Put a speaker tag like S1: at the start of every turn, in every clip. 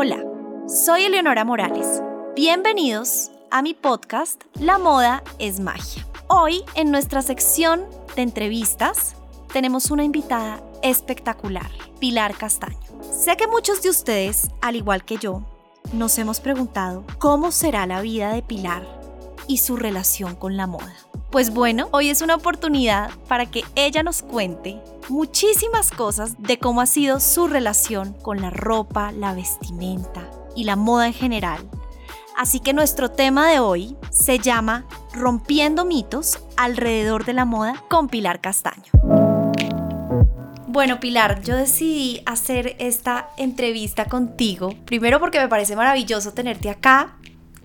S1: Hola, soy Eleonora Morales. Bienvenidos a mi podcast La moda es magia. Hoy en nuestra sección de entrevistas tenemos una invitada espectacular, Pilar Castaño. Sé que muchos de ustedes, al igual que yo, nos hemos preguntado cómo será la vida de Pilar y su relación con la moda. Pues bueno, hoy es una oportunidad para que ella nos cuente muchísimas cosas de cómo ha sido su relación con la ropa, la vestimenta y la moda en general. Así que nuestro tema de hoy se llama Rompiendo mitos alrededor de la moda con Pilar Castaño. Bueno, Pilar, yo decidí hacer esta entrevista contigo, primero porque me parece maravilloso tenerte acá,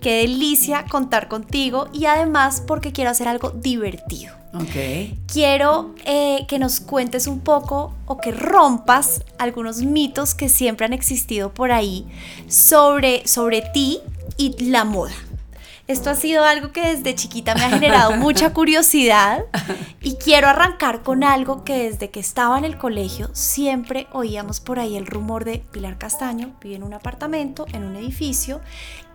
S1: qué delicia contar contigo y además porque quiero hacer algo divertido.
S2: Ok.
S1: Quiero eh, que nos cuentes un poco o que rompas algunos mitos que siempre han existido por ahí sobre, sobre ti y la moda. Esto ha sido algo que desde chiquita me ha generado mucha curiosidad y quiero arrancar con algo que desde que estaba en el colegio siempre oíamos por ahí el rumor de Pilar Castaño vive en un apartamento, en un edificio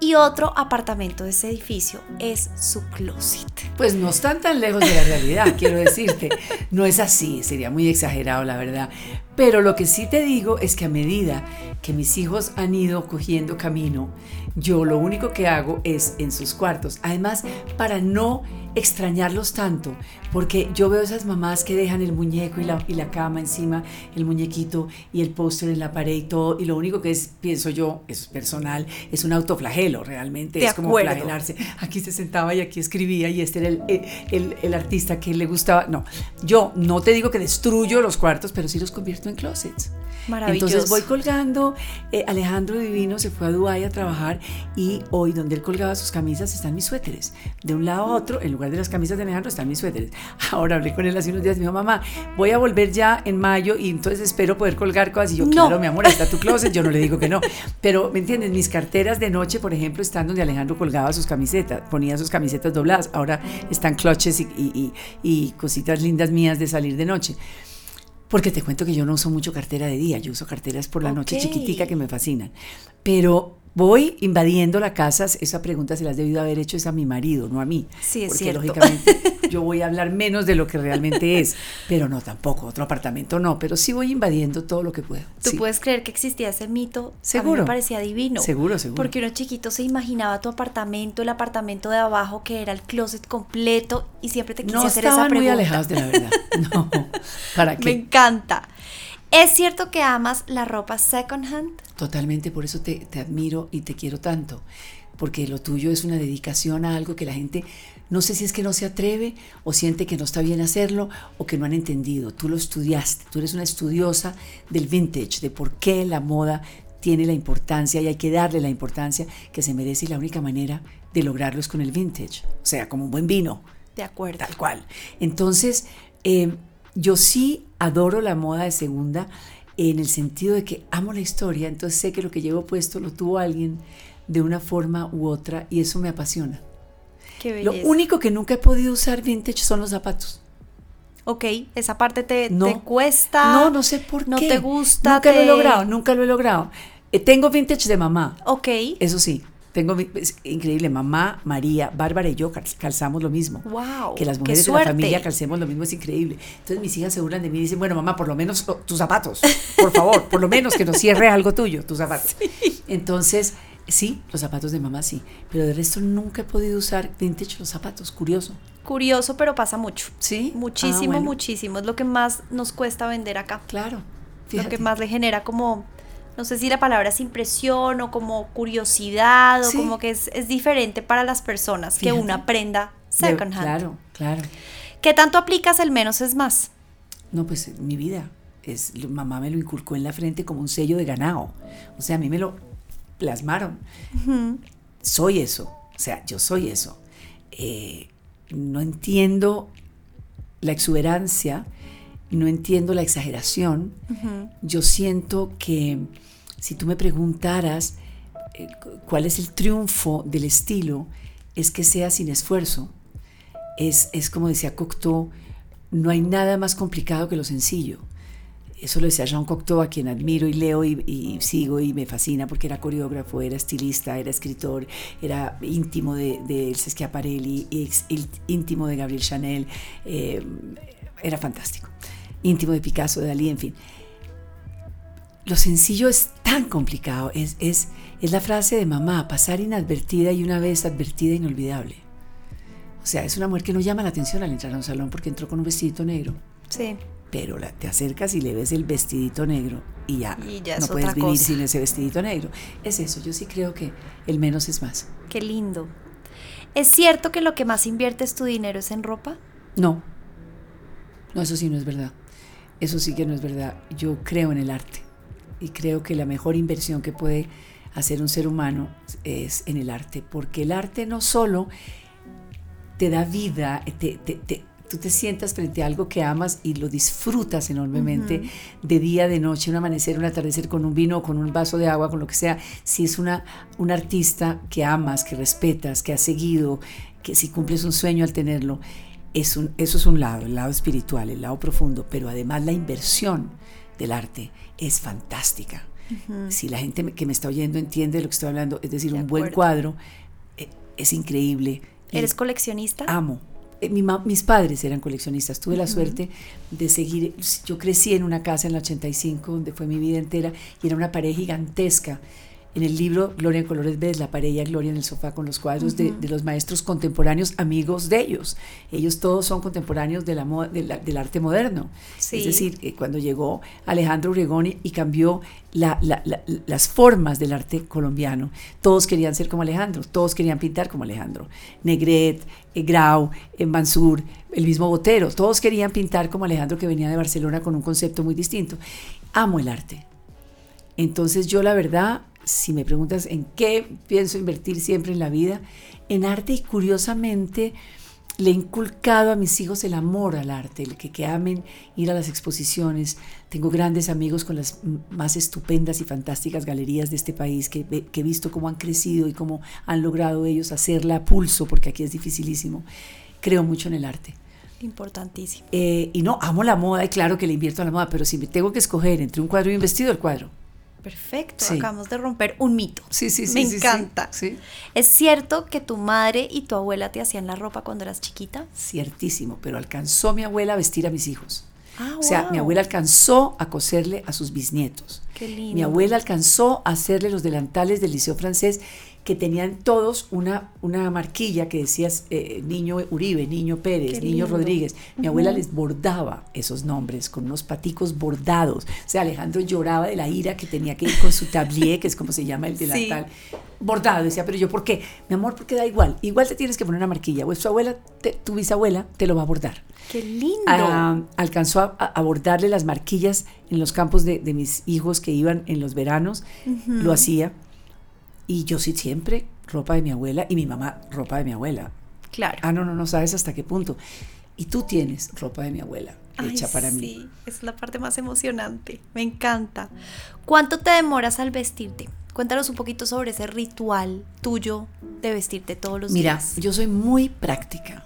S1: y otro apartamento de ese edificio es su closet.
S2: Pues no están tan lejos de la realidad, quiero decirte. No es así, sería muy exagerado la verdad. Pero lo que sí te digo es que a medida que mis hijos han ido cogiendo camino, yo lo único que hago es en sus cuartos. Además, para no extrañarlos tanto, porque yo veo esas mamás que dejan el muñeco y la, y la cama encima, el muñequito y el póster en la pared y todo, y lo único que es, pienso yo, es personal, es un autoflagelo realmente, es como flagelarse. Aquí se sentaba y aquí escribía y este era el, el, el, artista que le gustaba. No, yo no te digo que destruyo los cuartos, pero sí los convierto en closets.
S1: Maravilloso.
S2: Entonces voy colgando, eh, Alejandro Divino se fue a Dubái a trabajar y hoy donde él colgaba sus camisas están mis suéteres. De un lado a otro, en lugar de las camisas de Alejandro están mis suéteres. Ahora hablé con él hace unos días y me dijo, mamá, voy a volver ya en mayo y entonces espero poder colgar cosas. Y yo, claro, mi amor, está tu closet. Yo no le digo que no. Pero, ¿me entiendes? Mis carteras de noche, por ejemplo, están donde Alejandro colgaba sus camisetas, ponía sus camisetas dobladas. Ahora están cloches y, y, y cositas lindas mías de salir de noche. Porque te cuento que yo no uso mucho cartera de día, yo uso carteras por la noche chiquitica que me fascinan. Pero voy invadiendo la casa, esa pregunta se la has debido haber hecho es a mi marido, no a mí.
S1: Sí, es
S2: porque
S1: cierto.
S2: lógicamente yo voy a hablar menos de lo que realmente es, pero no tampoco, otro apartamento no, pero sí voy invadiendo todo lo que puedo.
S1: ¿Tú
S2: sí.
S1: puedes creer que existía ese mito?
S2: Seguro.
S1: A mí me parecía divino.
S2: Seguro, seguro.
S1: Porque uno chiquito se imaginaba tu apartamento, el apartamento de abajo que era el closet completo y siempre te quise
S2: no
S1: hacer esa
S2: estaban
S1: pregunta.
S2: muy alejados de la verdad. No, ¿para qué?
S1: Me encanta. ¿Es cierto que amas la ropa second hand?
S2: Totalmente, por eso te, te, admiro y te quiero tanto, porque lo tuyo es una dedicación a algo que la gente no sé si es que no se atreve o siente que no está bien hacerlo o que no han entendido. Tú lo estudiaste, tú eres una estudiosa del vintage, de por qué la moda tiene la importancia y hay que darle la importancia que se merece y la única manera de lograrlo es con el vintage, o sea, como un buen vino.
S1: De acuerdo.
S2: Tal cual. Entonces, eh, yo sí adoro la moda de segunda en el sentido de que amo la historia, entonces sé que lo que llevo puesto lo tuvo alguien de una forma u otra y eso me apasiona.
S1: Qué
S2: lo único que nunca he podido usar vintage son los zapatos.
S1: Ok, esa parte te, no, te cuesta.
S2: No, no sé por
S1: no
S2: qué.
S1: No te gusta.
S2: Nunca
S1: te...
S2: lo he logrado, nunca lo he logrado. Eh, tengo vintage de mamá.
S1: Ok.
S2: Eso sí. Tengo, es increíble, mamá, María, Bárbara y yo calzamos lo mismo.
S1: Wow.
S2: Que las mujeres de la familia calcemos lo mismo es increíble. Entonces mis hijas se burlan de mí y dicen, bueno, mamá, por lo menos oh, tus zapatos, por favor, por lo menos que nos cierre algo tuyo, tus zapatos.
S1: Sí.
S2: Entonces, sí, los zapatos de mamá sí, pero de resto nunca he podido usar vintage los zapatos, curioso.
S1: Curioso, pero pasa mucho.
S2: Sí.
S1: Muchísimo,
S2: ah, bueno.
S1: muchísimo. Es lo que más nos cuesta vender acá.
S2: Claro.
S1: Fíjate. Lo que más le genera como no sé si la palabra es impresión o como curiosidad o como que es, es diferente para las personas que una prenda second hand.
S2: Claro, claro.
S1: ¿Qué tanto aplicas el menos es más?
S2: No, pues mi vida. Es, mamá me lo inculcó en la frente como un sello de ganado. O sea, a mí me lo plasmaron. Soy eso. O sea, yo soy eso. Eh, no entiendo la exuberancia, no entiendo la exageración. Yo siento que si tú me preguntaras eh, cu- cuál es el triunfo del estilo, es que sea sin esfuerzo. Es, es como decía Cocteau, no hay nada más complicado que lo sencillo. eso lo decía Jean Cocteau, a quien admiro y leo y, sigo y me fascina porque era coreógrafo, era estilista, era escritor, era íntimo de, de Elsa Schiaparelli, íntimo de Gabriel Chanel, eh, era fantástico, íntimo de Picasso, de Dalí, en fin. Lo sencillo es tan complicado, es, es, es la frase de mamá, pasar inadvertida y una vez advertida inolvidable. O sea, es una mujer que no llama la atención al entrar a un salón porque entró con un vestidito negro.
S1: Sí
S2: pero te acercas y le ves el vestidito negro y ya, no puedes vivir sin ese vestidito negro. Es eso, yo sí creo que el menos es más.
S1: Qué lindo. ¿Es cierto que lo que más inviertes tu dinero es en ropa?
S2: No, no, eso sí no es verdad. Eso sí que no es verdad. Yo creo en el arte y creo que la mejor inversión que puede hacer un ser humano es en el arte, porque el arte no solo te da vida, te, te, tú te sientas frente a algo que amas y lo disfrutas enormemente de día, de noche, un amanecer, un atardecer con un vino, con un vaso de agua, con lo que sea. Si es una, un artista que amas, que respetas, que has seguido, que si cumples un sueño al tenerlo, es un, eso es un lado, el lado espiritual, el lado profundo, pero además la inversión del arte es fantástica. Si la gente que me está oyendo entiende lo que estoy hablando, es decir, un buen cuadro eh, es increíble.
S1: ¿Eres coleccionista?
S2: Amo, eh, mis padres eran coleccionistas. Tuve la suerte de seguir. Yo crecí en una casa en el 85, donde fue mi vida entera, y era una pared gigantesca en el libro Gloria en Colores ves la pareja Gloria en el sofá con los cuadros de, los maestros contemporáneos, amigos de ellos. Ellos todos son contemporáneos de la, del arte moderno. Es decir, eh, cuando llegó Alejandro Obregón y, cambió las formas del arte colombiano, todos querían ser como Alejandro, todos querían pintar como Alejandro. Negret, eh, Grau, eh, Mansur, el mismo Botero, todos querían pintar como Alejandro que venía de Barcelona con un concepto muy distinto. Amo el arte. Entonces yo la verdad si me preguntas en qué pienso invertir siempre en la vida, en arte y curiosamente le he inculcado a mis hijos el amor al arte, el que, que amen ir a las exposiciones. Tengo grandes amigos con las más estupendas y fantásticas galerías de este país que, he visto cómo han crecido y cómo han logrado ellos hacerla a pulso, porque aquí es dificilísimo. Creo mucho en el arte.
S1: Importantísimo.
S2: Eh, y no, amo la moda y claro que le invierto a la moda, pero si me tengo que escoger entre un cuadro y un vestido, el cuadro.
S1: Perfecto, acabamos de romper un mito.
S2: Sí, sí, sí.
S1: Me encanta. Sí, ¿Es cierto que tu madre y tu abuela te hacían la ropa cuando eras chiquita?
S2: Ciertísimo, pero alcanzó mi abuela a vestir a mis hijos. Ah, o sea, mi abuela alcanzó a coserle a sus bisnietos.
S1: Qué lindo.
S2: Mi abuela alcanzó a hacerle los delantales del liceo francés que tenían todos una, una marquilla que decía eh, niño Uribe, niño Pérez, niño Rodríguez. Mi abuela les bordaba esos nombres con unos paticos bordados. O sea, Alejandro lloraba de la ira que tenía que ir con su tablier, que es como se llama el delantal, bordado. Decía, pero yo, ¿por qué? Mi amor, porque da igual. Igual te tienes que poner una marquilla. Pues tu abuela, tu bisabuela, te lo va a bordar.
S1: ¡Qué lindo!
S2: Ah, alcanzó a, bordarle las marquillas en los campos de, mis hijos que iban en los veranos. Lo hacía y yo sí siempre ropa de mi abuela y mi mamá ropa de mi abuela.
S1: Claro.
S2: Ah, no, no, no sabes hasta qué punto. Y tú tienes ropa de mi abuela hecha para mí. Sí,
S1: es la parte más emocionante. Me encanta. ¿Cuánto te demoras al vestirte? Cuéntanos un poquito sobre ese ritual tuyo de vestirte todos los días.
S2: Mira, yo soy muy práctica.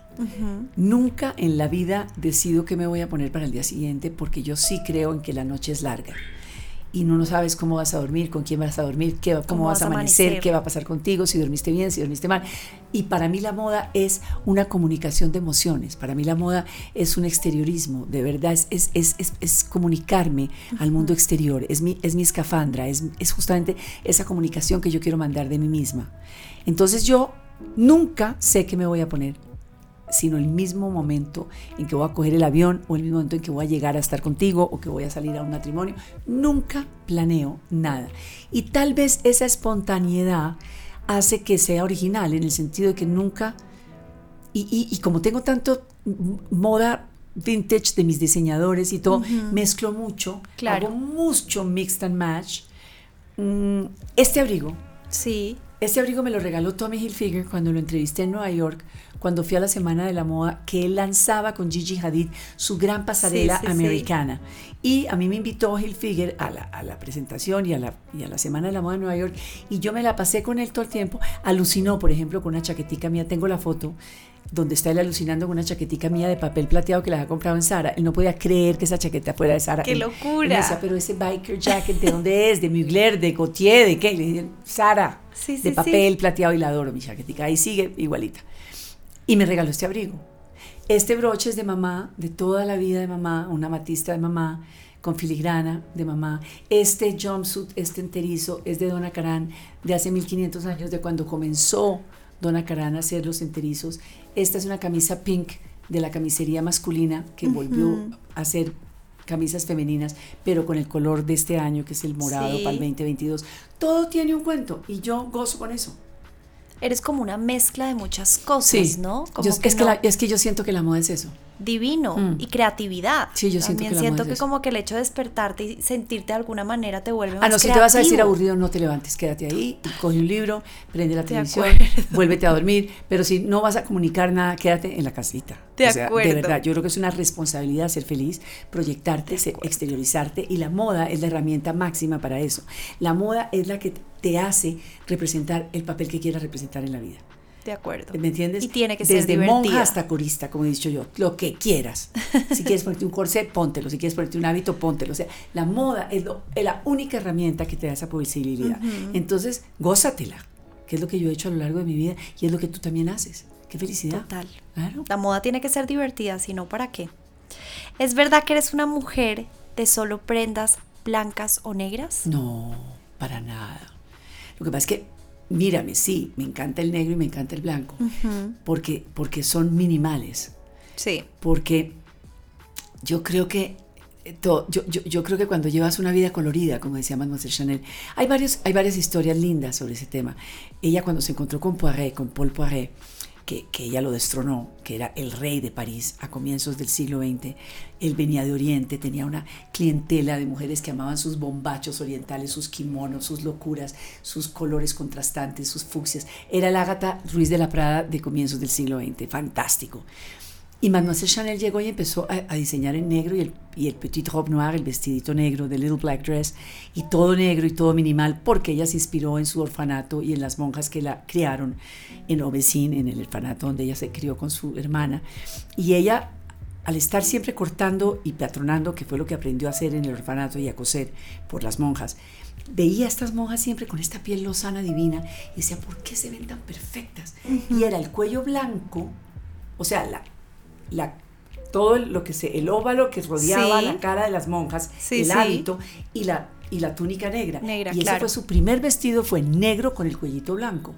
S2: Nunca en la vida decido qué me voy a poner para el día siguiente porque yo sí creo en que la noche es larga y no, no sabes cómo vas a dormir, con quién vas a dormir, qué, cómo, vas, a amanecer, qué va a pasar contigo, si dormiste bien, si dormiste mal. Y para mí la moda es una comunicación de emociones, para mí la moda es un exteriorismo, de verdad, es, es, es, es comunicarme al mundo exterior, es mi, es mi escafandra, es, es justamente esa comunicación que yo quiero mandar de mí misma. Entonces yo nunca sé qué me voy a poner sino el mismo momento en que voy a coger el avión o el mismo momento en que voy a llegar a estar contigo o que voy a salir a un matrimonio. Nunca planeo nada. Y tal vez esa espontaneidad hace que sea original en el sentido de que nunca, y, como tengo tanto moda vintage de mis diseñadores y todo, mezclo mucho, hago mucho mixed and match. Mm, este abrigo.
S1: Sí.
S2: Este abrigo me lo regaló Tommy Hilfiger cuando lo entrevisté en Nueva York cuando fui a la Semana de la Moda que él lanzaba con Gigi Hadid su gran pasarela
S1: Sí, sí, sí.
S2: americana. Y a mí me invitó Hilfiger a la, a la presentación y a la, y a la Semana de la Moda de Nueva York y yo me la pasé con él todo el tiempo. Alucinó, por ejemplo, con una chaquetica mía. Tengo la foto donde está él alucinando con una chaquetica mía de papel plateado que la había comprado en Sara. Él no podía creer que esa chaqueta fuera de Sara.
S1: ¡Qué
S2: Él-
S1: locura!
S2: él decía, pero ese biker jacket, ¿de dónde es? ¿De Mugler? ¿De Gautier? ¿De qué? Le dije, Sara,
S1: Sí, sí,
S2: de
S1: sí.
S2: papel plateado y la adoro, mi chaquetica. Ahí sigue igualita. Y me regaló este abrigo. Este broche es de mamá, de toda la vida de mamá, una matista de mamá, con filigrana de mamá. Este jumpsuit, este enterizo, es de Donna Karan, de hace 1500 años, de cuando comenzó Donna Karan a hacer los enterizos. Esta es una camisa pink de la camisería masculina que volvió a hacer camisas femeninas, pero con el color de este año, que es el morado
S1: Sí.
S2: para el 2022. Todo tiene un cuento y yo gozo con eso.
S1: Eres como una mezcla de muchas cosas, ¿no? Como
S2: Yo- es, que la- es que yo siento que la moda es eso.
S1: Divino
S2: Mm.
S1: y creatividad.
S2: Sí, yo siento
S1: También
S2: que
S1: siento
S2: moda es
S1: que como que el hecho de despertarte y sentirte de alguna manera te vuelve más
S2: Ah, no, si te vas a decir aburrido, no te levantes, quédate ahí, coge un libro, prende la televisión,
S1: acuerdo.
S2: vuélvete a dormir, pero si no vas a comunicar nada, quédate en la casita.
S1: De
S2: o sea,
S1: acuerdo.
S2: De verdad, yo creo que es una responsabilidad ser feliz, proyectarte, exteriorizarte, y la moda es la herramienta máxima para eso. La moda es la que te hace representar el papel que quieras representar en la vida.
S1: De acuerdo.
S2: ¿Me entiendes?
S1: Y tiene que ser
S2: Desde monja hasta corista, como he dicho yo, lo que quieras. Si quieres ponerte un corsé, póntelo. Si quieres ponerte un hábito, póntelo. O sea, la moda es, lo- es la única herramienta que te da esa posibilidad. Entonces, gózatela, que es lo que yo he hecho a lo largo de mi vida y es lo que tú también haces. Qué felicidad.
S1: Total.
S2: Claro.
S1: La moda tiene que ser divertida, si no, ¿para qué? ¿Es verdad que eres una mujer de solo prendas blancas o negras?
S2: No, para nada. Lo que pasa es que, mírame, sí, me encanta el negro y me encanta el blanco, porque, porque son minimales.
S1: Sí.
S2: porque yo creo que eh, yo, yo, yo creo que cuando llevas una vida colorida, como decía Mademoiselle Chanel, hay, varios, hay varias historias lindas sobre ese tema. Ella cuando se encontró con Poiret, con Paul Poiret, que, ella lo destronó, que era el rey de París a comienzos del siglo XX, él venía de Oriente, tenía una clientela de mujeres que amaban sus bombachos orientales, sus kimonos, sus locuras, sus colores contrastantes, sus fucsias. Era el Ágata Ruiz de la Prada de comienzos del siglo XX, fantástico. Y Mademoiselle Chanel llegó y empezó a, a diseñar en negro y el, y el petit robe noir, el vestidito negro, the little black dress, y todo negro y todo minimal, porque ella se inspiró en su orfanato y en las monjas que la criaron en Aubessine, en el orfanato donde ella se crió con su hermana. Y ella, al estar siempre cortando y patronando, que fue lo que aprendió a hacer en el orfanato y a coser por las monjas, veía a estas monjas siempre con esta piel lozana divina y decía, ¿por qué se ven tan perfectas? Y era el cuello blanco, o sea, la, la, todo lo que se, el óvalo que rodeaba
S1: Sí.
S2: la cara de las monjas,
S1: Sí,
S2: el
S1: sí.
S2: hábito y la, y la túnica negra.
S1: Negra,
S2: y ese
S1: claro.
S2: fue su primer vestido, fue negro con el cuellito blanco.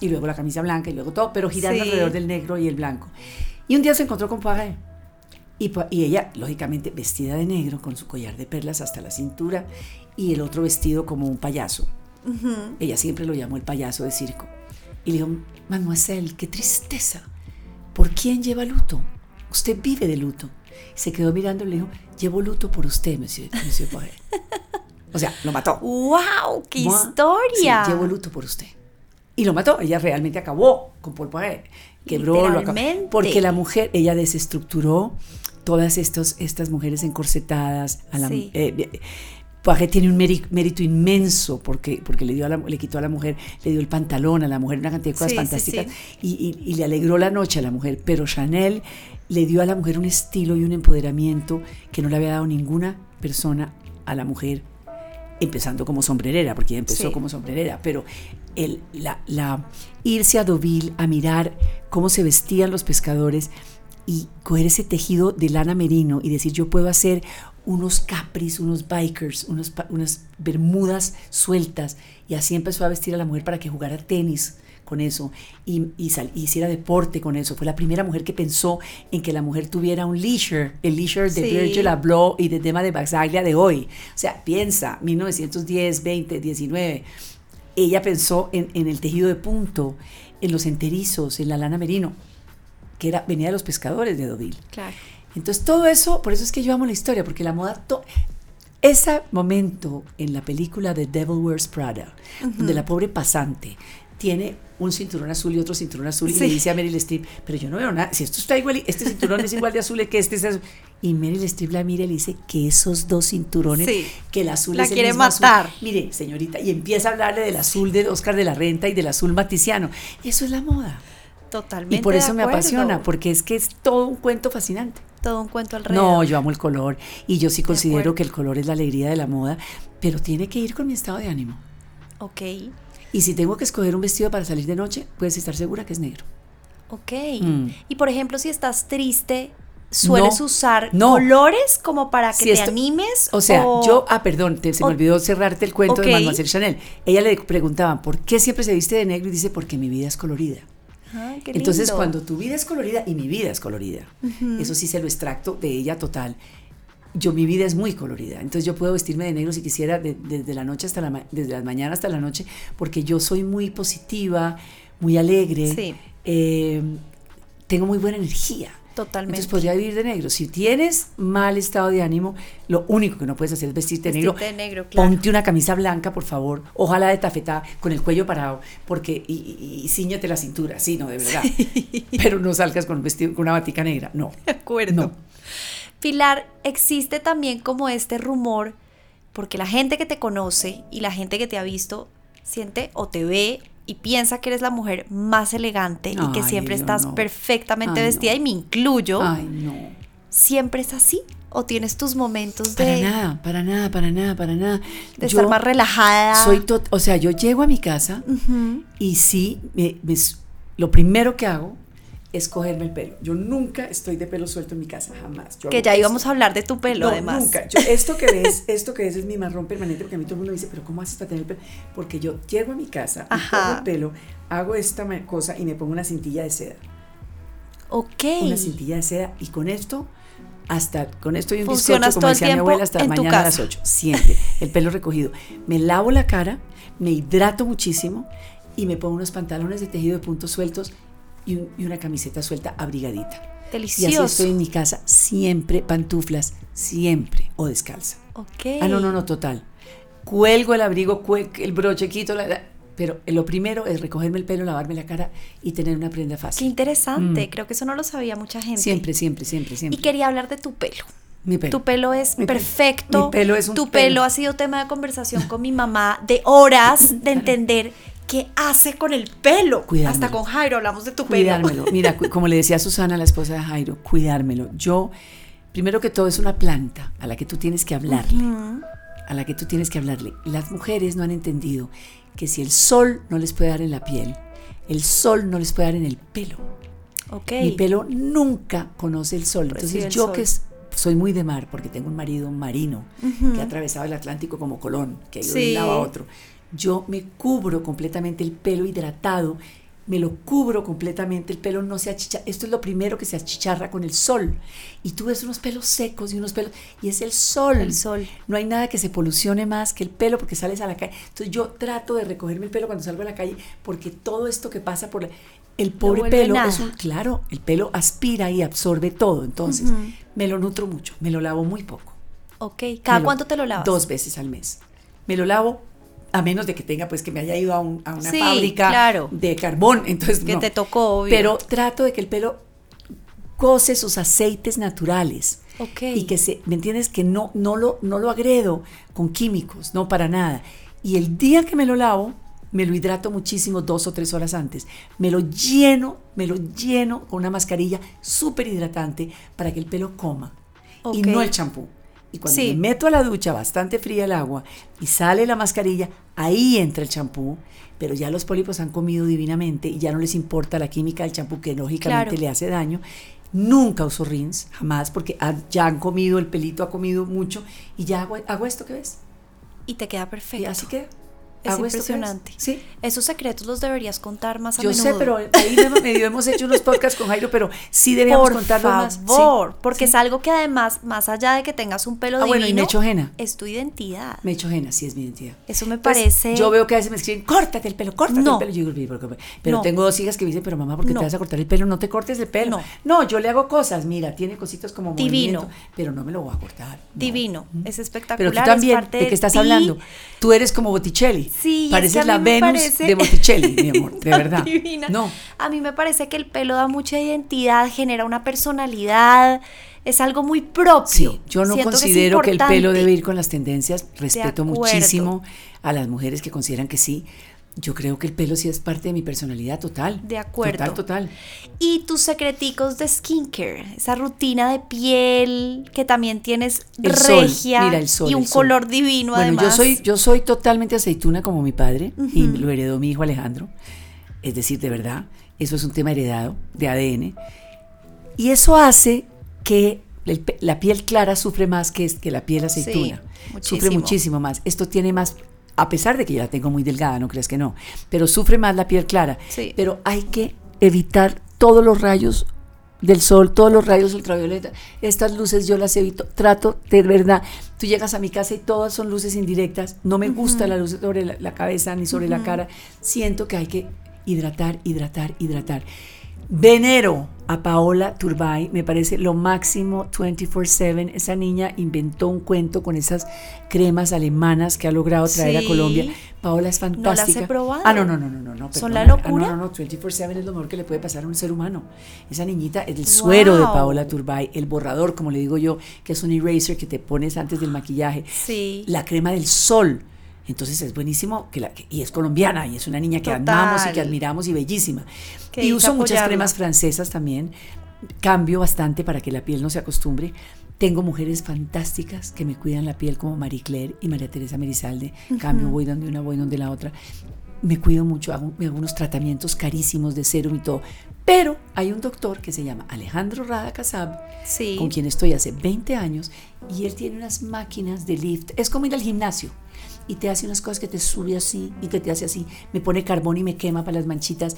S2: Y luego la camisa blanca y luego todo, pero girando alrededor del negro y el blanco. Y un día se encontró con Poiret. Y, y ella, lógicamente, vestida de negro, con su collar de perlas hasta la cintura y el otro vestido como un payaso. Ella siempre lo llamó el payaso de circo. Y le dijo, Mademoiselle, qué tristeza. ¿Por quién lleva luto? Usted vive de luto. Se quedó mirando y le dijo, llevo luto por usted, monsieur, monsieur Poiret. O sea, lo mató.
S1: ¡Wow! ¡Qué
S2: Moi,
S1: historia!
S2: Sí, llevo luto por usted. Y lo mató. Ella realmente acabó con Paul Poiret. Quebró, lo acabó. Porque la mujer, ella desestructuró todas estos, estas mujeres encorsetadas. A la,
S1: Sí.
S2: eh, eh, Poiret tiene un méri- mérito inmenso porque, porque le, dio a la, le quitó a la mujer, le dio el pantalón a la mujer, una cantidad de cosas
S1: Sí, sí,
S2: fantásticas
S1: sí.
S2: Y, y- y le alegró la noche a la mujer. Pero Chanel le dio a la mujer un estilo y un empoderamiento que no le había dado ninguna persona a la mujer empezando como sombrerera, porque ella empezó
S1: Sí.
S2: como sombrerera, pero el, la, la- irse a Deauville a mirar cómo se vestían los pescadores y coger ese tejido de lana merino y decir yo puedo hacer unos capris, unos bikers, unos, unas bermudas sueltas y así empezó a vestir a la mujer para que jugara tenis con eso y, y sal- hiciera deporte con eso. Fue la primera mujer que pensó en que la mujer tuviera un leisure, el leisure de
S1: Sí.
S2: Virgil Abloh y de tema de Basaglia de hoy. O sea, piensa, 1910, 20, 19. Ella pensó en, en el tejido de punto, en los enterizos, en la lana merino, que era, venía de los pescadores de Deauville.
S1: Claro.
S2: Entonces todo eso, por eso es que yo amo la historia, porque la moda, ese momento en la película de Devil Wears Prada, donde la pobre pasante tiene un cinturón azul y otro cinturón azul y le dice a Meryl Streep, pero yo no veo nada, si esto está igual, este cinturón es igual de azul que este es azul. Y Meryl Streep la mira y le dice que esos dos cinturones,
S1: Sí.
S2: que el azul
S1: La
S2: es el
S1: quiere
S2: mismo azul.
S1: matar.
S2: Mire, señorita, y empieza a hablarle del azul de Oscar de la Renta y del azul maticiano. Eso es la moda.
S1: Totalmente.
S2: Y por eso me apasiona, porque es que es todo un cuento fascinante.
S1: Todo un cuento alrededor.
S2: No, yo amo el color y yo sí considero que el color es la alegría de la moda, pero tiene que ir con mi estado de ánimo.
S1: Ok,
S2: Y si tengo que escoger un vestido para salir de noche, puedes estar segura que es negro.
S1: ok.
S2: Mm.
S1: Y por ejemplo, si estás triste, ¿sueles
S2: No,
S1: usar
S2: no.
S1: colores como para que
S2: Si
S1: te
S2: esto-
S1: animes?
S2: O sea, yo, ah, perdón, te- se me olvidó cerrarte el cuento de Mademoiselle Chanel. Ella le preguntaban, ¿por qué siempre se viste de negro? Y dice, porque mi vida es colorida.
S1: Ah, qué
S2: Entonces, cuando tu vida es colorida y mi vida es colorida, eso sí se lo extracto de ella total. Yo, mi vida es muy colorida. Entonces, yo puedo vestirme de negro si quisiera de- desde la noche hasta la, desde la mañana hasta la noche, porque yo soy muy positiva, muy alegre.
S1: Sí.
S2: eh, tengo muy buena energía.
S1: Totalmente.
S2: Entonces podría vivir de negro. Si tienes mal estado de ánimo, lo único que no puedes hacer es vestirte de negro.
S1: De negro, claro.
S2: Ponte una camisa blanca, por favor. Ojalá de tafetá, con el cuello parado, porque y, y, la cintura. Sí, no, de verdad. Pero no salgas con un vestido, con una batica negra. No.
S1: De acuerdo.
S2: No.
S1: Pilar, existe también como este rumor, porque la gente que te conoce y la gente que te ha visto siente o te ve y piensa que eres la mujer más elegante y que siempre estás
S2: no.
S1: perfectamente
S2: Ay,
S1: vestida
S2: no.
S1: y me incluyo.
S2: Ay, no.
S1: ¿Siempre es así? ¿O tienes tus momentos
S2: Para
S1: de,
S2: nada, para nada, para nada, para nada.
S1: de
S2: Yo
S1: estar más relajada?
S2: Soy o sea, yo llego a mi casa y sí, me- lo primero que hago es cogerme el pelo. Yo nunca estoy de pelo suelto en mi casa, jamás. Yo
S1: Que ya íbamos a hablar de tu pelo,
S2: No,
S1: además.
S2: Nunca. Yo- esto que ves, esto que ves es mi marrón permanente, porque a mí todo el mundo me dice, pero ¿cómo haces para tener pelo? Porque yo llego a mi casa, cojo el pelo, hago esta cosa y me pongo una cintilla de seda.
S1: Ok.
S2: Una cintilla de seda y con esto, hasta con esto y un
S1: Funcionas
S2: bizcocho,
S1: todo
S2: como
S1: el
S2: decía mi abuela, hasta
S1: en tu
S2: mañana a las
S1: casa.
S2: 8. Siempre. El pelo recogido. Me lavo la cara, me hidrato muchísimo y me pongo unos pantalones de tejido de puntos sueltos y, un- y una camiseta suelta abrigadita. Y así
S1: Delicioso.
S2: estoy en mi casa, siempre pantuflas, siempre, o descalza.
S1: Ok.
S2: Ah, no, no, no, total. Cuelgo el abrigo, el broche, quito la, la- Pero lo primero es recogerme el pelo, lavarme la cara y tener una prenda
S1: Qué
S2: fácil.
S1: interesante.
S2: Mm.
S1: Creo que eso no lo sabía mucha gente.
S2: Siempre, siempre, siempre,
S1: Y
S2: siempre.
S1: quería hablar de tu pelo.
S2: Mi pelo.
S1: Tu pelo es
S2: Mi pelo.
S1: perfecto.
S2: Mi pelo es un
S1: Tu
S2: pelo.
S1: pelo ha sido tema de conversación con mi mamá de horas de entender qué hace con el pelo.
S2: Cuidármelo.
S1: Hasta con Jairo hablamos de tu pelo.
S2: Cuidármelo. Mira, cu- como le decía Susana, la esposa de Jairo, cuidármelo. Yo, primero que todo, es una planta a la que tú tienes que hablarle.
S1: Ujú.
S2: A la que tú tienes que hablarle. Las mujeres no han entendido que si el sol no les puede dar en la piel, el sol no les puede dar en el pelo.
S1: Ok.
S2: Mi pelo nunca conoce el sol.
S1: Recibe
S2: Entonces
S1: el
S2: yo
S1: sol.
S2: que es- soy muy de mar, porque tengo un marido marino
S1: Ujú.
S2: que ha atravesado el Atlántico como Colón, que ha ido de
S1: Sí.
S2: un lado a otro. Yo me cubro completamente el pelo hidratado, me lo cubro completamente, el pelo no se achicharra. Esto es lo primero que se achicharra con el sol. Y tú ves unos pelos secos y unos pelos, y es el sol.
S1: El sol.
S2: No hay nada que se polucione más que el pelo porque sales a la calle. Entonces yo trato de recogerme el pelo cuando salgo a la calle porque todo esto que pasa por la- el pobre pelo
S1: nada.
S2: es un claro, el pelo aspira y absorbe todo. Entonces me lo nutro mucho, me lo lavo muy poco.
S1: Ok. ¿Cada
S2: lo-
S1: cuánto te lo lavas?
S2: Dos veces al mes. Me lo lavo a menos de que tenga pues que me haya ido a, un- a una
S1: Sí,
S2: fábrica
S1: claro.
S2: de carbón, entonces
S1: Que
S2: no.
S1: te tocó, obvio.
S2: Pero trato de que el pelo goce sus aceites naturales.
S1: Ok.
S2: Y que se, ¿me entiendes? Que no, no, lo, no lo agredo con químicos, no para nada. Y el día que me lo lavo, me lo hidrato muchísimo dos o tres horas antes. Me lo lleno, me lo lleno con una mascarilla súper hidratante para que el pelo coma. Y
S1: Ok.
S2: no el champú. Y cuando
S1: Sí.
S2: me meto a la ducha, bastante fría el agua, y sale la mascarilla, ahí entra el champú. Pero ya los pólipos han comido divinamente y ya no les importa la química del champú que lógicamente
S1: Claro.
S2: le hace daño. Nunca uso rinse, jamás, porque ya han comido, el pelito ha comido mucho y ya hago, hago esto que ves.
S1: Y te queda
S2: Y
S1: perfecto.
S2: así queda.
S1: Es
S2: Hago esto
S1: impresionante.
S2: Sí.
S1: Esos secretos los deberías contar más a
S2: Yo
S1: menudo.
S2: sé, pero ahí me- medio hemos hecho unos podcasts con Jairo, pero sí debíamos
S1: Por
S2: contarlo más. Sí.
S1: favor, porque es algo que además, más allá de que tengas un pelo
S2: Ah, bueno, y
S1: divino,
S2: me echo henna.
S1: es tu identidad.
S2: Me echo henna, sí es mi identidad.
S1: Eso me parece...
S2: Yo veo que a veces me escriben, córtate el pelo, córtate
S1: No.
S2: el pelo. Yo digo, "¿Pero por qué?". pero
S1: No.
S2: tengo dos hijas que me dicen, pero mamá, ¿por qué
S1: No.
S2: te vas a cortar el pelo? No te cortes el pelo.
S1: No.
S2: Yo le hago cosas, mira, tiene cositas como
S1: Divino.
S2: movimiento, pero no me lo voy a cortar. no.
S1: Divino, es espectacular.
S2: Pero tú
S1: es
S2: también,
S1: parte
S2: ¿de qué estás hablando? Tú eres como Botticelli.
S1: Sí,
S2: pareces la Venus de Botticelli, mi amor, de verdad.
S1: Divina. No. A mí me parece que el pelo da mucha identidad, genera una personalidad, es algo muy propio.
S2: Sí, yo no considero que, el pelo debe ir con las tendencias, respeto muchísimo a las mujeres que consideran que sí, yo creo que el pelo sí es parte de mi personalidad total.
S1: De acuerdo.
S2: Total, total.
S1: Y tus secreticos de skincare, esa rutina de piel que también tienes regia
S2: Mira, el sol,
S1: y un color divino
S2: bueno,
S1: además.
S2: Yo soy, yo soy totalmente aceituna como mi padre y lo heredó mi hijo Alejandro. Es decir, de verdad, eso es un tema heredado de ADN. Y eso hace que la piel clara sufre más que, que la piel aceituna. sufre muchísimo más. Esto tiene más a pesar de que ya la tengo muy delgada, no crees que no, pero sufre más la piel clara. Pero hay que evitar todos los rayos del sol, todos los rayos ultravioleta. Estas luces yo las evito, trato de verdad. Tú llegas a mi casa y todas son luces indirectas. No me gusta la luz sobre la, cabeza ni sobre la cara. Siento que hay que hidratar, hidratar, hidratar. Venero a Paola Turbay, me parece lo máximo 24/7. Esa niña inventó un cuento con esas cremas alemanas que ha logrado traer a Colombia. Paola es fantástica.
S1: ¿No las he probado?
S2: Ah, no, no, no, no, no.
S1: ¿Son la locura?
S2: Ah, no, no, no, 24/7 es lo mejor que le puede pasar a un ser humano. Esa niñita es el suero de Paola Turbay, el borrador, como le digo yo, que es un eraser que te pones antes del maquillaje.
S1: Sí.
S2: La crema del sol entonces es buenísimo, que la, y es colombiana, y es una niña que amamos y que admiramos y bellísima. y uso muchas cremas francesas también, cambio bastante para que la piel no se acostumbre. Tengo mujeres fantásticas que me cuidan la piel como Marie Claire y María Teresa Merizalde. Cambio, voy donde una, voy donde la otra. Me cuido mucho, hago, me hago unos tratamientos carísimos de serum y todo. Pero hay un doctor que se llama Alejandro Rada Casab, con quien estoy hace 20 años, y él tiene unas máquinas de lift. Es como ir al gimnasio y te hace unas cosas que te sube así y que te hace así. Me pone carbón y me quema para las manchitas,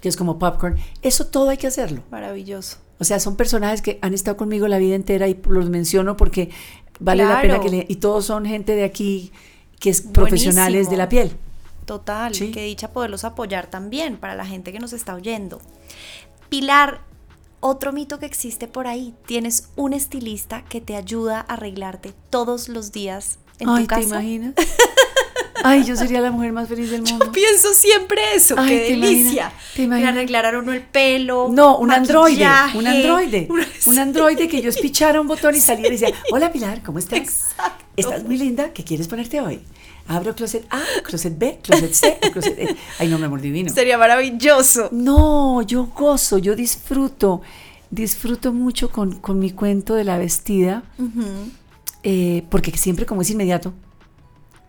S2: que es como popcorn. Eso todo hay que hacerlo.
S1: Maravilloso.
S2: O sea, son personajes que han estado conmigo la vida entera y los menciono porque vale la pena que le... Y todos son gente de aquí que es profesionales de la piel.
S1: Total, qué dicha poderlos apoyar también para la gente que nos está oyendo. Pilar, otro mito que existe por ahí, tienes un estilista que te ayuda a arreglarte todos los días
S2: Ay, ¿te imaginas? Ay, yo sería la mujer más feliz del mundo.
S1: Yo pienso siempre eso, qué delicia. ¿te imaginas? arreglar a uno el pelo.
S2: No, un androide, un androide. Un androide que yo espichara un botón y saliera y decía, hola Pilar, ¿cómo estás?
S1: Exacto.
S2: Estás muy linda, ¿qué quieres ponerte hoy? Abro closet A, closet B, closet C, closet E. Ay, no, mi amor divino.
S1: Sería maravilloso.
S2: No, yo gozo, yo disfruto, disfruto mucho con, con mi cuento de la vestida. Eh, porque siempre como es inmediato,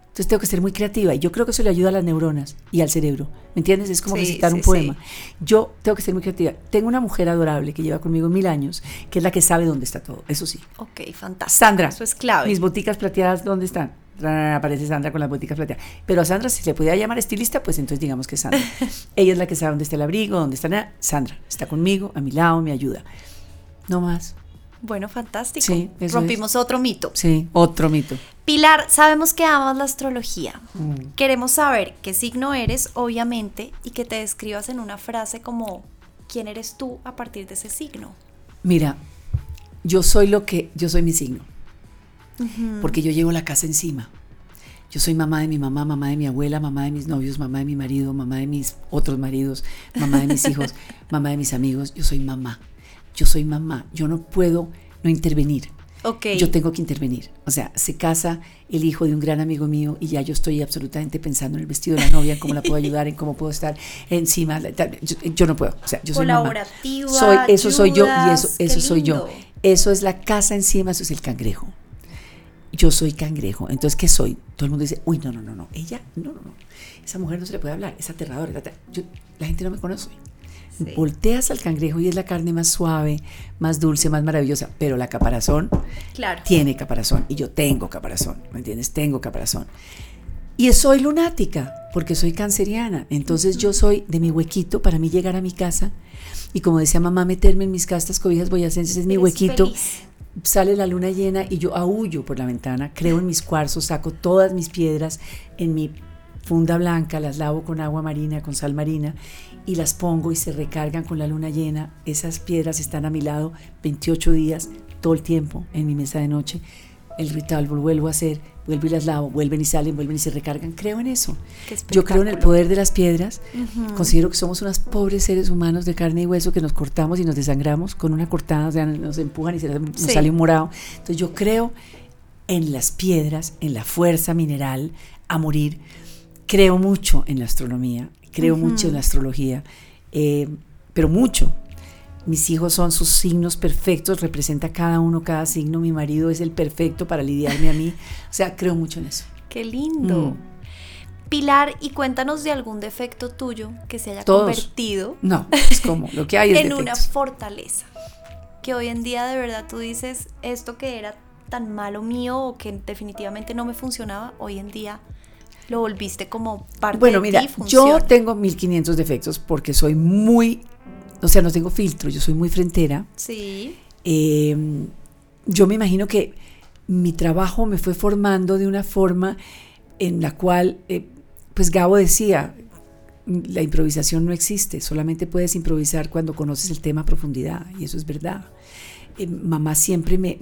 S2: entonces tengo que ser muy creativa y yo creo que eso le ayuda a las neuronas y al cerebro. ¿Me entiendes? Es como recitar un poema. Yo tengo que ser muy creativa. Tengo una mujer adorable que lleva conmigo mil años, que es la que sabe dónde está todo. Eso sí.
S1: Ok, fantástico.
S2: Sandra.
S1: Eso es clave.
S2: Mis boticas plateadas, ¿dónde están? Aparece Sandra con las boticas plateadas. Pero a Sandra, si se pudiera llamar estilista, pues entonces digamos que Sandra. Ella es la que sabe dónde está el abrigo, dónde está nada. Sandra está conmigo, a mi lado, me ayuda. No más.
S1: Bueno, fantástico. Sí, Rompimos otro mito.
S2: Sí, otro mito.
S1: Pilar, sabemos que amas la astrología. Mm. Queremos saber qué signo eres, obviamente, y que te describas en una frase como quién eres tú a partir de ese signo.
S2: Mira, yo soy lo que, yo soy mi signo. Porque yo llevo la casa encima. Yo soy mamá de mi mamá, mamá de mi abuela, mamá de mis novios, mamá de mi marido, mamá de mis otros maridos, mamá de mis hijos, mamá de mis amigos. Yo soy mamá yo soy mamá, yo no puedo no intervenir.
S1: Okay.
S2: Yo tengo que intervenir. O sea, se casa el hijo de un gran amigo mío y ya yo estoy absolutamente pensando en el vestido de la novia, en cómo la puedo ayudar, en cómo puedo estar encima. Yo, no puedo. O sea, yo soy mamá. Soy, eso soy yo y eso, eso soy yo. Eso es la casa encima, eso es el cangrejo. Yo soy cangrejo. Entonces, ¿qué soy? Todo el mundo dice, uy, no, no, no, no. Ella, no, no, no. Esa mujer no se le puede hablar, es aterradora. la gente no me conoce. Volteas al cangrejo y es la carne más suave, más dulce, más maravillosa, pero la caparazón tiene caparazón y yo tengo caparazón, ¿me entiendes? Tengo caparazón. Y soy lunática, porque soy canceriana. Entonces yo soy de mi huequito para mí llegar a mi casa y como decía mamá, meterme en mis castas cobijas boyacenses es mi huequito. Sale la luna llena y yo aullo por la ventana, creo en mis cuarzos, saco todas mis piedras en mi funda blanca, las lavo con agua marina, con sal marina y las pongo y se recargan con la luna llena. Esas piedras están a mi lado 28 días, todo el tiempo, en mi mesa de noche. el ritual, lo vuelvo a hacer, vuelvo y las lavo, vuelven y salen, vuelven y se recargan. Creo en eso. Yo creo en el poder de las piedras. Considero que somos unos pobres seres humanos de carne y hueso que nos cortamos y nos desangramos con una cortada, o sea, nos empujan y se nos sale un morado. Entonces yo creo en las piedras, en la fuerza mineral a morir. Creo mucho en la astronomía, creo mucho en la astrología, eh, pero mucho. Mis hijos son sus signos perfectos, representa cada uno, cada signo. Mi marido es el perfecto para lidiarme a mí. O sea, creo mucho en eso.
S1: Qué lindo. Mm. Pilar, y cuéntanos de algún defecto tuyo que se haya convertido.
S2: No, es como lo que hay es
S1: en una fortaleza. Que hoy en día de verdad tú dices esto que era tan malo mío o que definitivamente no me funcionaba, hoy en día lo volviste como parte
S2: bueno,
S1: de
S2: mira, yo tengo 1500 defectos porque soy muy o sea, no tengo filtro, yo soy muy frentera.
S1: Sí.
S2: Em, yo me imagino que mi trabajo me fue formando de una forma en la cual, eh, pues Gabo decía, la improvisación no existe, solamente puedes improvisar cuando conoces el tema a profundidad, y eso es verdad. Eh, mamá siempre me,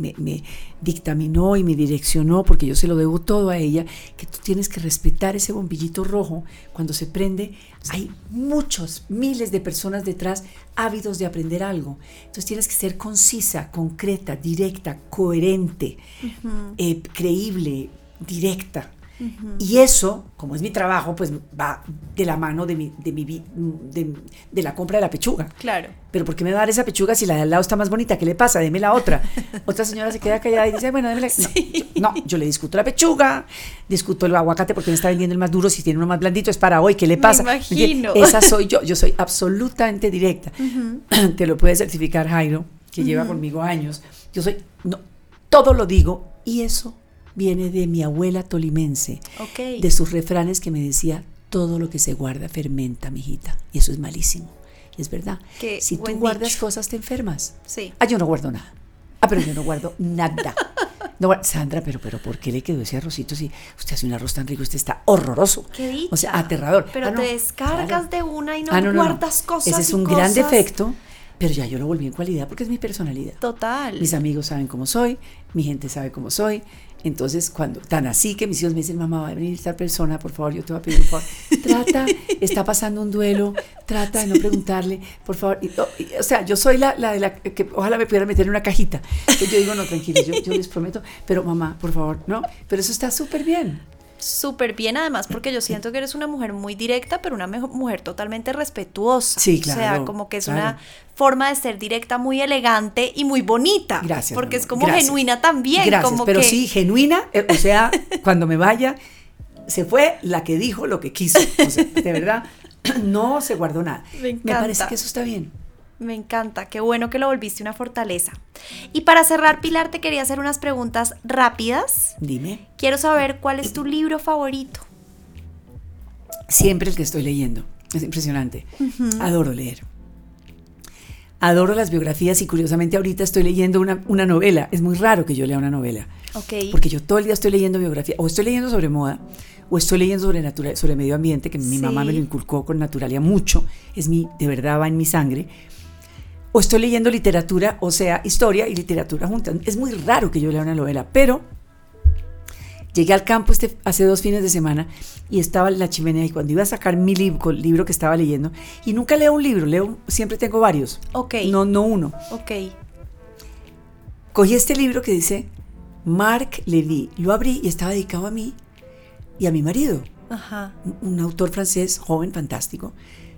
S2: dictaminó y me direccionó, porque yo se lo debo todo a ella, que tú tienes que respetar ese bombillito rojo. Cuando se prende, hay muchos, miles de personas detrás ávidos de aprender algo. Entonces tienes que ser concisa, concreta, directa, coherente, eh, creíble, directa. Y eso, como es mi trabajo, pues va de la mano de, mi, de, mi, de, la compra de la pechuga.
S1: Claro.
S2: Pero ¿por qué me va a dar esa pechuga si la de al lado está más bonita? ¿Qué le pasa? Deme la otra. otra señora se queda callada y dice, bueno, déme la... No, yo, le discuto la pechuga, discuto el aguacate porque me está vendiendo el más duro, si tiene uno más blandito es para hoy, ¿qué le pasa?
S1: Me imagino.
S2: Esa soy yo, yo soy absolutamente directa. Te lo puede certificar Jairo, que lleva conmigo años. Yo soy, no, todo lo digo y eso viene de mi abuela tolimense, de sus refranes que me decía, todo lo que se guarda fermenta, mijita, y eso es malísimo. Y es verdad. si tú guardas cosas, te enfermas.
S1: Sí.
S2: Ah, yo no guardo nada. Ah, pero yo no guardo nada. Sandra, pero, pero ¿por qué le quedó ese arrocito si usted hace un arroz tan rico? Usted está horroroso.
S1: ¿Qué
S2: O sea, aterrador.
S1: Pero ah, te descargas de una y no, ah, guardas cosas.
S2: Ese es un gran defecto pero ya yo lo volví en cualidad porque es mi personalidad.
S1: Total.
S2: Mis amigos saben cómo soy, mi gente sabe cómo soy. Entonces, cuando tan así que mis hijos me dicen, mamá, va a venir esta persona, por favor, yo te voy a pedir un favor. Trata, está pasando un duelo, trata de no preguntarle, por favor. o sea, yo soy la, la de la que ojalá me pudiera meter en una cajita. yo digo, no, tranquilo, yo, yo les prometo, pero mamá, por favor, no. Pero eso está súper bien
S1: súper bien además porque yo siento que eres una mujer muy directa, pero una mujer totalmente respetuosa.
S2: Sí, claro.
S1: O sea, como que es una forma de ser directa muy elegante y muy bonita.
S2: Gracias.
S1: Porque es como genuina también.
S2: Gracias, pero sí, genuina, eh, o sea, cuando me vaya, se fue la que dijo lo que quiso. O sea, de verdad, no se guardó nada. Me, me parece que eso está bien.
S1: Me encanta, qué bueno que lo volviste una fortaleza. Y para cerrar, Pilar, te quería hacer unas preguntas rápidas.
S2: Dime.
S1: Quiero saber cuál es tu libro favorito.
S2: Siempre el que estoy leyendo. Es impresionante. Adoro leer. Adoro las biografías y curiosamente ahorita estoy leyendo una, una, novela. Es muy raro que yo lea una novela.
S1: Ok.
S2: Porque yo todo el día estoy leyendo biografía. O estoy leyendo sobre moda, o estoy leyendo sobre, natural, sobre medio ambiente, que mi mamá me lo inculcó con naturalidad mucho. Es mi, de verdad va en mi sangre o estoy leyendo literatura, o sea, historia y literatura juntas. Es muy raro que yo lea una novela, pero llegué al campo este, hace dos fines de semana y estaba en la chimenea y cuando iba a sacar mi libro, el libro que estaba leyendo, y nunca leo un libro, leo, siempre tengo varios.
S1: Ok.
S2: No, no uno.
S1: Ok.
S2: Cogí este libro que dice Marc Levy, lo abrí y estaba dedicado a mí y a mi marido.
S1: Ajá.
S2: Un, un autor francés joven, fantástico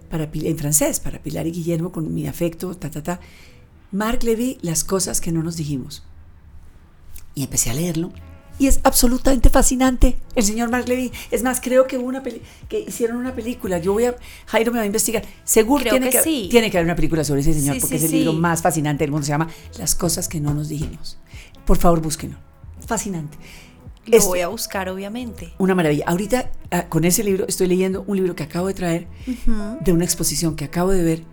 S2: para, en francés, para Pilar y Guillermo, con mi afecto, ta, ta, ta. Marc Levy, Las cosas que no nos dijimos. Y empecé a leerlo. Y es absolutamente fascinante el señor Marc Levy. Es más, creo que, una que hicieron una película. Yo voy a. Jairo me va a investigar. Seguro tiene que, tiene que haber una película sobre ese señor porque es el libro más fascinante del mundo. Se llama Las cosas que no nos dijimos. Por favor, búsquenlo. Fascinante.
S1: Lo voy a buscar, obviamente.
S2: Una maravilla. Ahorita ah, con ese libro estoy leyendo un libro que acabo de traer de una exposición que acabo de ver,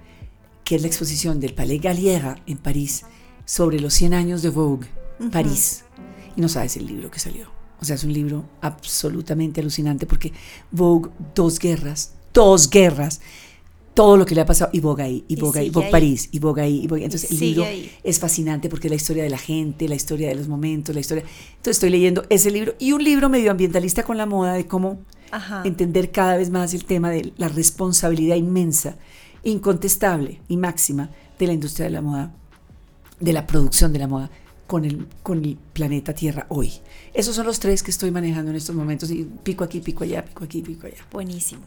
S2: que es la exposición del Palais Galliera en París sobre los 100 años de Vogue, París. Y no sabes el libro que salió. O sea, es un libro absolutamente alucinante porque Vogue, dos guerras, dos guerras, todo lo que le ha pasado y ahí, y
S1: Y sigue
S2: Vogue
S1: ahí.
S2: París, y ahí, y Vogue- Entonces el
S1: sigue
S2: libro
S1: ahí.
S2: es fascinante porque es la historia de la gente, la historia de los momentos, la historia. Entonces estoy leyendo ese libro y un libro medioambientalista con la moda de cómo
S1: Ajá.
S2: entender cada vez más el tema de la responsabilidad inmensa, incontestable y máxima de la industria de la moda, de la producción de la moda con el, con el planeta Tierra hoy. Esos son los tres que estoy manejando en estos momentos y pico aquí, pico allá, pico aquí, pico allá.
S1: Buenísimo.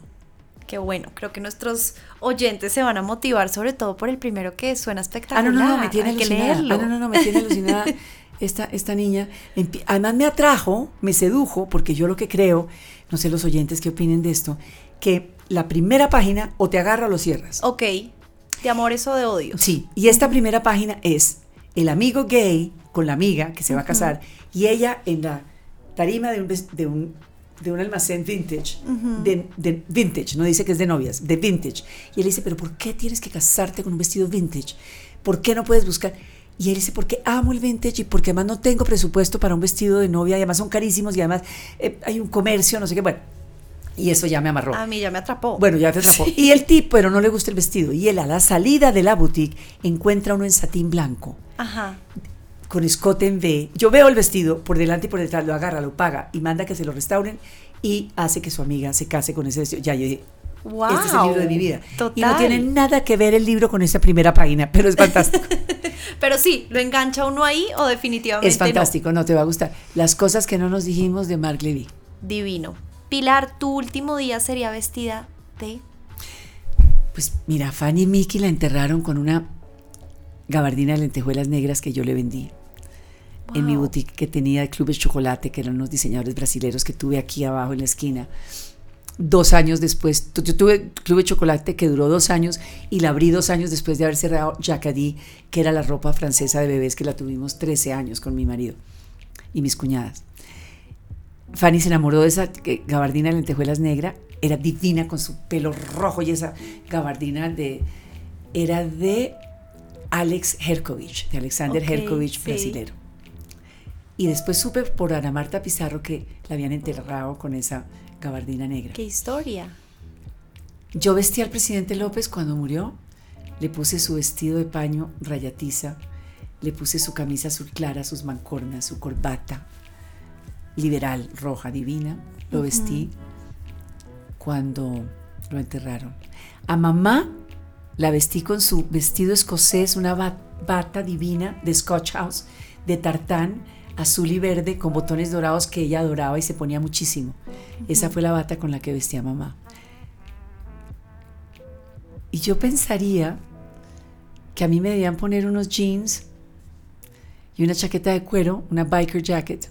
S1: Qué bueno. Creo que nuestros oyentes se van a motivar, sobre todo por el primero que suena
S2: Ah,
S1: espectacular.
S2: no, no, no, me tiene
S1: Hay que
S2: alucinada.
S1: leerlo.
S2: Ah, no, no, no, me tiene alucinada esta, esta niña. Además me atrajo, me sedujo, porque yo lo que creo, no sé los oyentes qué opinen de esto, que la primera página o te agarra o lo cierras.
S1: Ok. ¿De amores o de odios?
S2: Sí, y esta primera página es el amigo gay con la amiga que se va a casar y ella en la tarima de un, de un, de un almacén vintage, de, de vintage, no dice que es de novias, de vintage. Y él dice, pero ¿por qué tienes que casarte con un vestido vintage? ¿Por qué no puedes buscar? Y él dice, porque amo el vintage y porque además no tengo presupuesto para un vestido de novia y además son carísimos y además eh, hay un comercio, no sé qué, bueno. Y eso ya me amarró.
S1: A mí ya me atrapó.
S2: Bueno, ya te atrapó.
S1: Sí.
S2: Y el tipo, pero no le gusta el vestido. Y él a la salida de la boutique encuentra uno en satín blanco,
S1: Ajá.
S2: Con escote en V. Yo veo el vestido por delante y por detrás, lo agarra, lo paga y manda que se lo restauren y hace que su amiga se case con ese vestido. Ya yo dije,
S1: Wow.
S2: este es el libro de mi vida.
S1: Total.
S2: Y no tiene nada que ver el libro con esa primera página, pero es fantástico.
S1: Pero sí, ¿lo engancha uno ahí o definitivamente
S2: es fantástico, no te va a gustar. Las cosas que no nos dijimos de Mark Levy.
S1: no? Divino. Pilar, tu último día sería vestida de...
S2: Pues mira, Fanny y Mickey la enterraron con una gabardina de lentejuelas negras que yo le vendí. En mi boutique que tenía de Clubes Chocolate, que eran unos diseñadores brasileños que tuve aquí abajo en la esquina. Dos años después, yo tuve Club de Chocolate que duró dos años y la abrí dos años después de haber cerrado Jacadí, que era la ropa francesa de bebés que la tuvimos 13 años con mi marido y mis cuñadas. Fanny se enamoró de esa eh, gabardina de lentejuelas negra, era divina con su pelo rojo y esa gabardina de era de Alex Herkovich, de Alexander
S1: Ok,
S2: Herkovich,
S1: sí.
S2: brasilero. Y después supe por Ana Marta Pizarro que la habían enterrado con esa gabardina negra.
S1: ¿Qué historia?
S2: Yo vestí al presidente López cuando murió, le puse su vestido de paño rayatiza, le puse su camisa azul clara, sus mancornas, su corbata liberal, roja, divina, lo vestí cuando lo enterraron. A mamá la vestí con su vestido escocés, una ba- bata divina de Scotch House, de tartán, azul y verde, con botones dorados que ella adoraba y se ponía muchísimo. Esa fue la bata con la que vestía mamá. Y yo pensaría que a mí me debían poner unos jeans y una chaqueta de cuero, una biker jacket,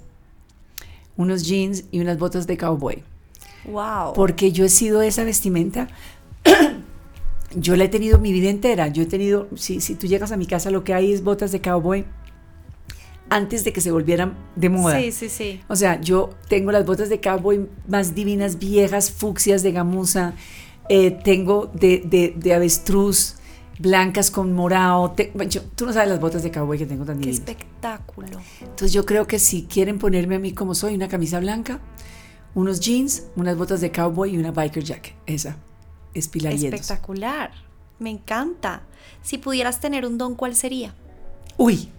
S2: unos jeans y unas botas de cowboy.
S1: Wow.
S2: Porque yo he sido esa vestimenta. yo la he tenido mi vida entera. Yo he tenido, si, si tú llegas a mi casa, lo que hay es botas de cowboy antes de que se volvieran de moda.
S1: Sí, sí, sí.
S2: O sea, yo tengo las botas de cowboy más divinas, viejas, fucsias de gamuza. eh, tengo de, de- de avestruz, blancas con morado. te- bueno, yo- tú no sabes las botas de cowboy que tengo tan
S1: Qué
S2: divinas.
S1: espectáculo.
S2: Entonces yo creo que si quieren ponerme a mí como soy, una camisa blanca, unos jeans, unas botas de cowboy y una biker jacket. Esa es Pilar.
S1: Espectacular. Me encanta. Si pudieras tener un don, ¿cuál sería?
S2: Uy,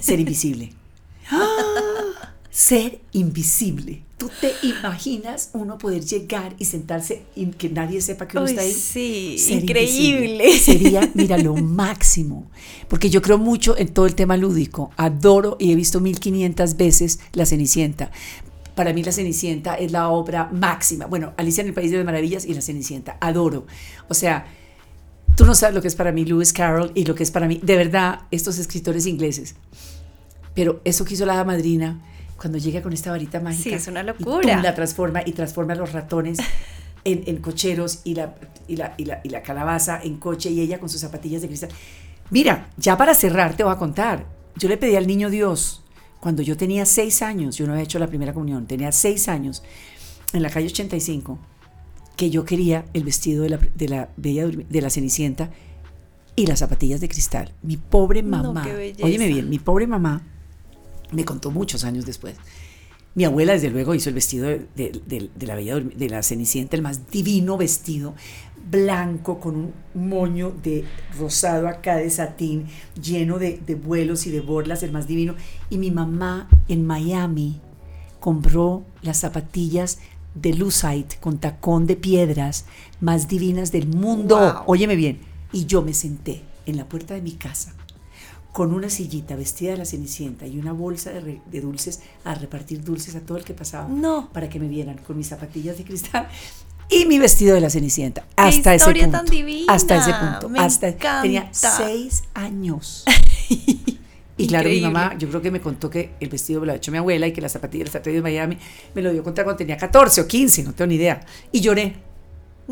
S2: ser invisible. ¡Ah! Ser invisible. ¿Tú te imaginas uno poder llegar y sentarse y que nadie sepa que uno
S1: Uy,
S2: está ahí?
S1: sí,
S2: Ser
S1: increíble.
S2: invisible. Sería, mira, lo máximo. Porque yo creo mucho en todo el tema lúdico. Adoro y he visto 1500 veces La Cenicienta. Para mí La Cenicienta es la obra máxima. Bueno, Alicia en el País de las Maravillas y La Cenicienta. Adoro. O sea, tú no sabes lo que es para mí Lewis Carroll y lo que es para mí, de verdad, estos escritores ingleses. Pero eso que hizo la madrina, cuando llega con esta varita mágica.
S1: Sí, es una
S2: y
S1: locura.
S2: pum, la transforma y transforma a los ratones en, en cocheros y la, y, la, y, la, y la calabaza en coche y ella con sus zapatillas de cristal. Mira, ya para cerrar te voy a contar. Yo le pedí al niño Dios, cuando yo tenía seis años, yo no había hecho la primera comunión, tenía seis años, en la calle 85, que yo quería el vestido de la, de la, bella, de la Cenicienta y las zapatillas de cristal. Mi pobre
S1: No,
S2: mamá,
S1: belleza.
S2: óyeme bien, mi pobre mamá me contó muchos años después. Mi abuela, desde luego, hizo el vestido de, de- de- la bella de la Cenicienta, el más divino vestido, blanco con un moño de rosado acá de satín, lleno de, de vuelos y de borlas, el más divino. Y mi mamá en Miami compró las zapatillas de Lucite con tacón de piedras más divinas del mundo.
S1: Wow.
S2: Óyeme bien. Y yo me senté en la puerta de mi casa con una sillita vestida de la cenicienta y una bolsa de, re- de dulces a repartir dulces a todo el que pasaba
S1: No.
S2: para que me vieran con mis zapatillas de cristal y mi vestido de la cenicienta hasta ese punto
S1: tan divina!
S2: hasta ese punto
S1: Me
S2: hasta tenía seis años y claro mi mamá yo creo que me contó que el vestido me lo ha hecho mi abuela y que las zapatillas las ha traído de Miami me lo dio contra cuando tenía 14 o 15 no tengo ni idea y lloré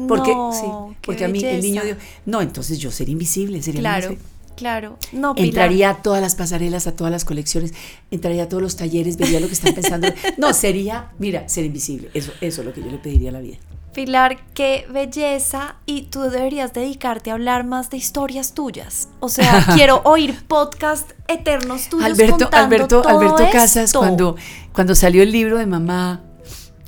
S2: porque
S1: No,
S2: sí
S1: qué
S2: porque a mí el niño dio no entonces yo sería invisible sería la
S1: Claro,
S2: más-
S1: claro. No, Pilar.
S2: Entraría a todas las pasarelas, a todas las colecciones, entraría a todos los talleres, vería lo que están pensando. No, sería, mira, ser invisible. Eso, eso es lo que yo le pediría a la vida.
S1: Pilar, qué belleza y tú deberías dedicarte a hablar más de historias tuyas. O sea, quiero oír podcast eternos tuyos
S2: Alberto,
S1: contando
S2: Alberto,
S1: todo
S2: Alberto Casas,
S1: esto.
S2: cuando, cuando salió el libro de mamá,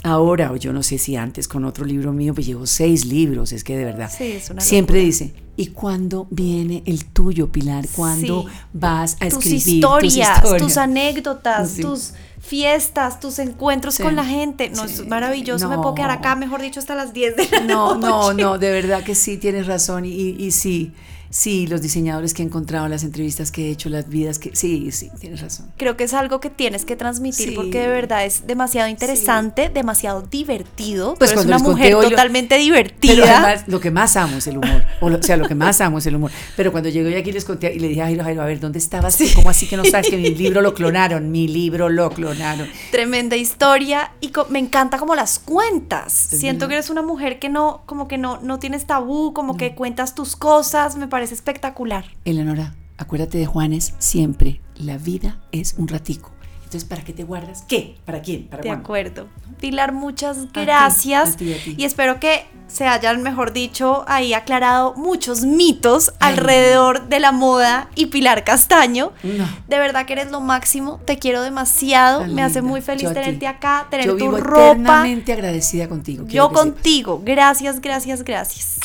S2: ahora, o yo no sé si antes con otro libro mío, pues llevo seis libros, es que de verdad.
S1: Sí, es una
S2: Siempre
S1: locura.
S2: dice, ¿y cuándo viene el tuyo, Pilar? ¿Cuándo
S1: Sí.
S2: vas a
S1: tus
S2: escribir
S1: historias, tus,
S2: tus
S1: anécdotas,
S2: Sí.
S1: tus fiestas, tus encuentros
S2: Sí,
S1: con la gente. No, es maravilloso. Me puedo quedar
S2: No.
S1: acá, mejor dicho, hasta las 10 de la
S2: No, no,
S1: noche.
S2: no, de verdad que sí, tienes razón. Y, y sí, sí, los diseñadores que he encontrado, las entrevistas que he hecho, las vidas que. Sí, sí, tienes razón.
S1: Creo que es algo que tienes que transmitir
S2: Sí.
S1: porque de verdad es demasiado interesante, demasiado divertido.
S2: Pues
S1: eres
S2: cuando
S1: una mujer
S2: hoy
S1: totalmente divertida.
S2: Pero además, lo que más amo es el humor. O, lo- o sea, lo que más amo es el humor. Pero cuando llegué hoy aquí les conté y le dije a Jairo, Jairo, a ver, ¿dónde estabas? ¿Cómo así que no sabes que mi libro lo clonaron? Mi libro lo clonaron.
S1: Tremenda historia y me encanta como las cuentas.
S2: Es
S1: Siento
S2: verdad.
S1: que eres una mujer que no, como que no, no tienes tabú, como que cuentas tus cosas, me parece espectacular.
S2: Eleonora, acuérdate de Juanes siempre. La vida es un ratico. Entonces, ¿para qué te guardas? ¿Qué? ¿Para quién? ¿Para
S1: De
S2: cuándo?
S1: acuerdo. Pilar, muchas
S2: ti,
S1: gracias.
S2: a ti, a ti.
S1: Y espero que se hayan, mejor dicho, ahí aclarado muchos mitos
S2: Ay.
S1: alrededor de la moda y Pilar Castaño.
S2: No.
S1: De verdad que eres lo máximo, te quiero demasiado,
S2: Tan
S1: me hace
S2: linda.
S1: muy feliz
S2: Yo a ti.
S1: tenerte acá, tener
S2: Yo
S1: tu
S2: vivo
S1: ropa.
S2: eternamente agradecida contigo.
S1: Yo
S2: que sepas.
S1: contigo. Gracias, gracias, gracias.